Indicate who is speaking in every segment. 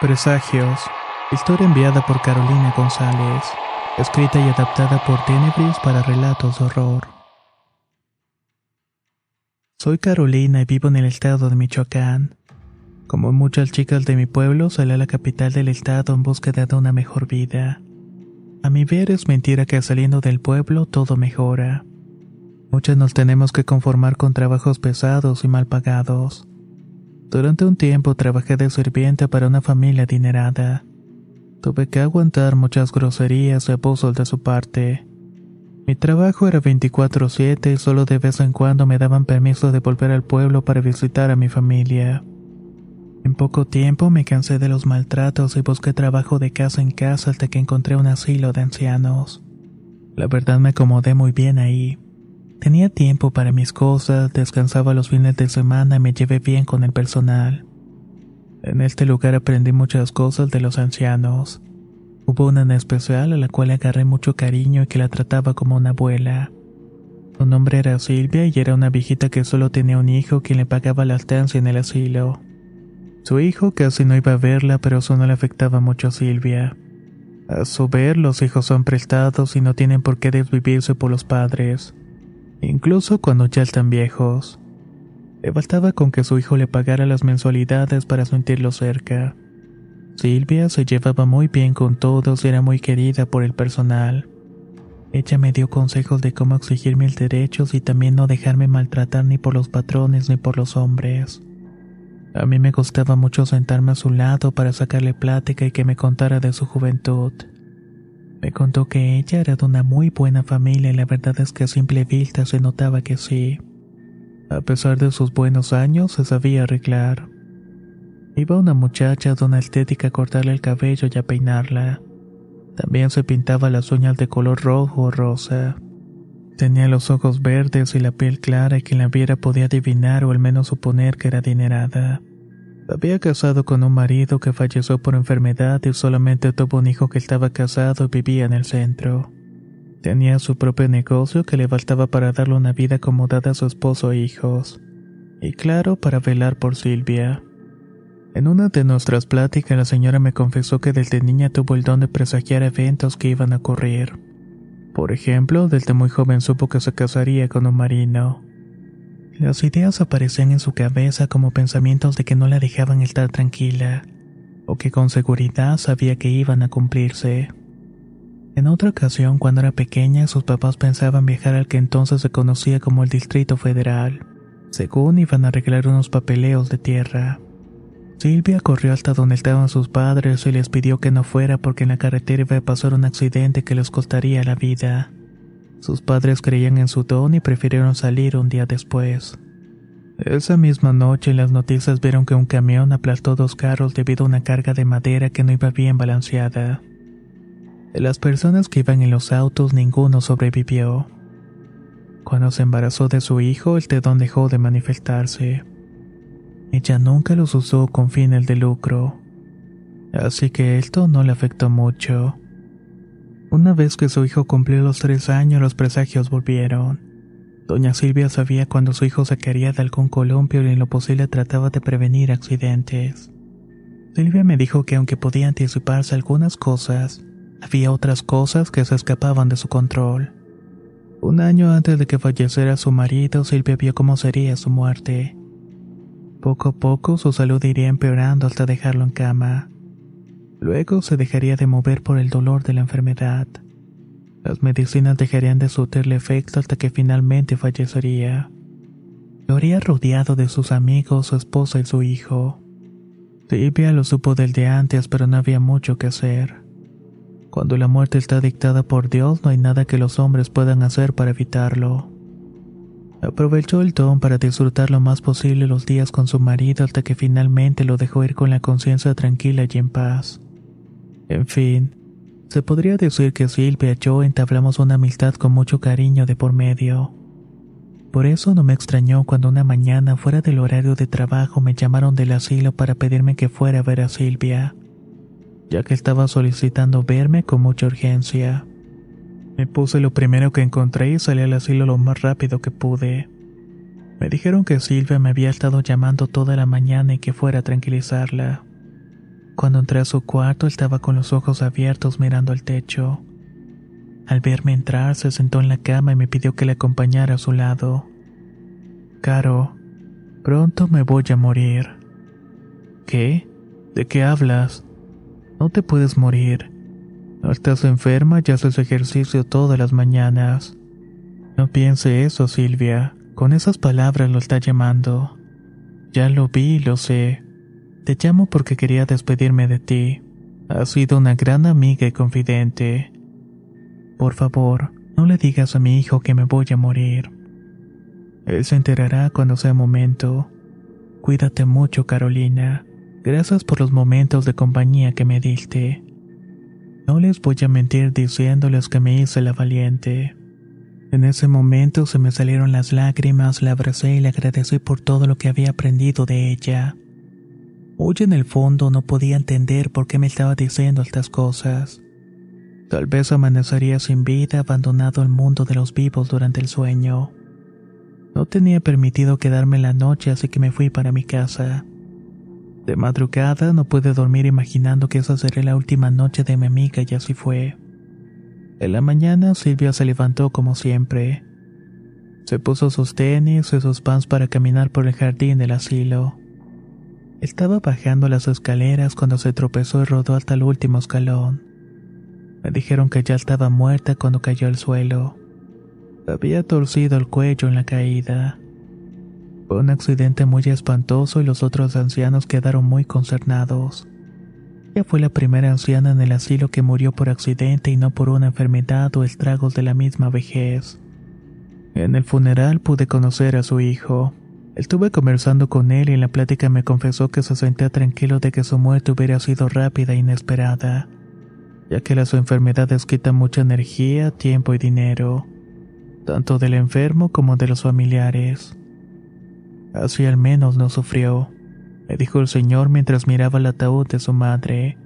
Speaker 1: Presagios. Historia enviada por Carolina González. Escrita y adaptada por Tenebris para relatos de horror. Soy Carolina y vivo en el estado de Michoacán. Como muchas chicas de mi pueblo, salí a la capital del estado en búsqueda de una mejor vida. A mi ver es mentira que saliendo del pueblo todo mejora. Muchas nos tenemos que conformar con trabajos pesados y mal pagados. Durante un tiempo trabajé de sirviente para una familia adinerada. Tuve que aguantar muchas groserías y abusos de su parte. Mi trabajo era 24/7 y solo de vez en cuando me daban permiso de volver al pueblo para visitar a mi familia. En poco tiempo me cansé de los maltratos y busqué trabajo de casa en casa hasta que encontré un asilo de ancianos. La verdad me acomodé muy bien ahí. Tenía tiempo para mis cosas, descansaba los fines de semana y me llevé bien con el personal. En este lugar aprendí muchas cosas de los ancianos. Hubo una en especial a la cual agarré mucho cariño y que la trataba como una abuela. Su nombre era Silvia y era una viejita que solo tenía un hijo quien le pagaba la estancia en el asilo. Su hijo casi no iba a verla, pero eso no le afectaba mucho a Silvia. A su ver, los hijos son prestados y no tienen por qué desvivirse por los padres incluso cuando ya están viejos. Le bastaba con que su hijo le pagara las mensualidades para sentirlo cerca. Silvia se llevaba muy bien con todos y era muy querida por el personal. Ella me dio consejos de cómo exigir mis derechos y también no dejarme maltratar ni por los patrones ni por los hombres. A mí me gustaba mucho sentarme a su lado para sacarle plática y que me contara de su juventud. Me contó que ella era de una muy buena familia y la verdad es que a simple vista se notaba que sí. A pesar de sus buenos años, se sabía arreglar. Iba una muchacha de una estética a cortarle el cabello y a peinarla. También se pintaba las uñas de color rojo o rosa. Tenía los ojos verdes y la piel clara y quien la viera podía adivinar o al menos suponer que era adinerada. Había casado con un marido que falleció por enfermedad y solamente tuvo un hijo que estaba casado y vivía en el centro. Tenía su propio negocio que le bastaba para darle una vida acomodada a su esposo e hijos. Y claro, para velar por Silvia. En una de nuestras pláticas la señora me confesó que desde niña tuvo el don de presagiar eventos que iban a ocurrir. Por ejemplo, desde muy joven supo que se casaría con un marino. Las ideas aparecían en su cabeza como pensamientos de que no la dejaban estar tranquila, o que con seguridad sabía que iban a cumplirse. En otra ocasión, cuando era pequeña, sus papás pensaban viajar al que entonces se conocía como el Distrito Federal. Según iban a arreglar unos papeleos de tierra. Silvia corrió hasta donde estaban sus padres y les pidió que no fuera porque en la carretera iba a pasar un accidente que les costaría la vida. Sus padres creían en su don y prefirieron salir un día después. Esa misma noche las noticias vieron que un camión aplastó dos carros debido a una carga de madera que no iba bien balanceada. De las personas que iban en los autos ninguno sobrevivió. Cuando se embarazó de su hijo, el tedón dejó de manifestarse. Ella nunca los usó con fines de lucro, así que esto no le afectó mucho. Una vez que su hijo cumplió los tres años, los presagios volvieron. Doña Silvia sabía cuando su hijo sacaría de algún columpio y en lo posible trataba de prevenir accidentes. Silvia me dijo que aunque podía anticiparse algunas cosas, había otras cosas que se escapaban de su control. Un año antes de que falleciera su marido, Silvia vio cómo sería su muerte. Poco a poco su salud iría empeorando hasta dejarlo en cama. Luego se dejaría de mover por el dolor de la enfermedad. Las medicinas dejarían de surtirle efecto hasta que finalmente fallecería. Lo haría rodeado de sus amigos, su esposa y su hijo. Silvia lo supo del de antes, pero no había mucho que hacer. Cuando la muerte está dictada por Dios, no hay nada que los hombres puedan hacer para evitarlo. Aprovechó el don para disfrutar lo más posible los días con su marido hasta que finalmente lo dejó ir con la conciencia tranquila y en paz. En fin, se podría decir que Silvia y yo entablamos una amistad con mucho cariño de por medio. Por eso no me extrañó cuando una mañana fuera del horario de trabajo me llamaron del asilo para pedirme que fuera a ver a Silvia ya que estaba solicitando verme con mucha urgencia. Me puse lo primero que encontré y salí al asilo lo más rápido que pude. Me dijeron que Silvia me había estado llamando toda la mañana y que fuera a tranquilizarla. Cuando entré a su cuarto estaba con los ojos abiertos mirando al techo. Al verme entrar se sentó en la cama y me pidió que le acompañara a su lado. Caro, pronto me voy a morir. ¿Qué? ¿De qué hablas? No te puedes morir. No estás enferma y haces ejercicio todas las mañanas. No piense eso, Silvia. Con esas palabras lo está llamando. Ya lo vi y lo sé. Te llamo porque quería despedirme de ti. Has sido una gran amiga y confidente. Por favor, no le digas a mi hijo que me voy a morir. Él se enterará cuando sea momento. Cuídate mucho, Carolina. Gracias por los momentos de compañía que me diste. No les voy a mentir diciéndoles que me hice la valiente. En ese momento se me salieron las lágrimas, la abracé y le agradecí por todo lo que había aprendido de ella. Hoy en el fondo no podía entender por qué me estaba diciendo estas cosas. Tal vez amanecería sin vida, abandonado al mundo de los vivos durante el sueño. No tenía permitido quedarme la noche, así que me fui para mi casa. De madrugada no pude dormir imaginando que esa sería la última noche de mi amiga y así fue. En la mañana Silvia se levantó como siempre. Se puso sus tenis y sus pants para caminar por el jardín del asilo. Estaba bajando las escaleras cuando se tropezó y rodó hasta el último escalón. Me dijeron que ya estaba muerta cuando cayó al suelo. Había torcido el cuello en la caída. Fue un accidente muy espantoso y los otros ancianos quedaron muy concernados. Ella fue la primera anciana en el asilo que murió por accidente y no por una enfermedad o estragos de la misma vejez. En el funeral pude conocer a su hijo. Estuve conversando con él y en la plática me confesó que se sentía tranquilo de que su muerte hubiera sido rápida e inesperada, ya que las enfermedades quitan mucha energía, tiempo y dinero, tanto del enfermo como de los familiares. Así al menos no sufrió, me dijo el señor mientras miraba el ataúd de su madre.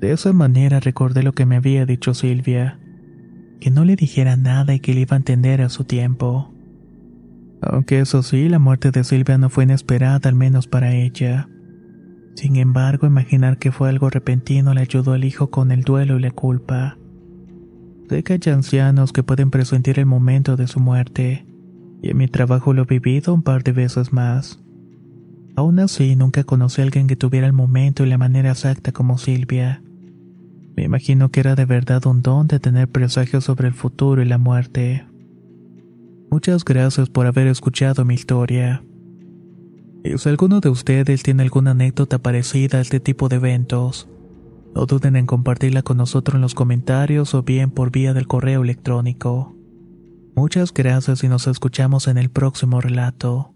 Speaker 1: De esa manera recordé lo que me había dicho Silvia, que no le dijera nada y que le iba a entender a su tiempo. Aunque eso sí, la muerte de Silvia no fue inesperada, al menos para ella. Sin embargo, imaginar que fue algo repentino le ayudó al hijo con el duelo y la culpa. Sé que hay ancianos que pueden presentir el momento de su muerte, y en mi trabajo lo he vivido un par de veces más. Aún así, nunca conocí a alguien que tuviera el momento y la manera exacta como Silvia. Me imagino que era de verdad un don de tener presagios sobre el futuro y la muerte. Muchas gracias por haber escuchado mi historia. Y si alguno de ustedes tiene alguna anécdota parecida a este tipo de eventos, no duden en compartirla con nosotros en los comentarios o bien por vía del correo electrónico. Muchas gracias y nos escuchamos en el próximo relato.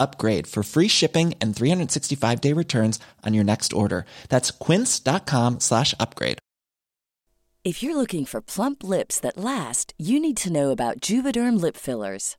Speaker 2: upgrade for free shipping and 365 day returns on your next order. That's quince.com slash upgrade.
Speaker 3: If you're looking for plump lips that last, you need to know about Juvederm lip fillers.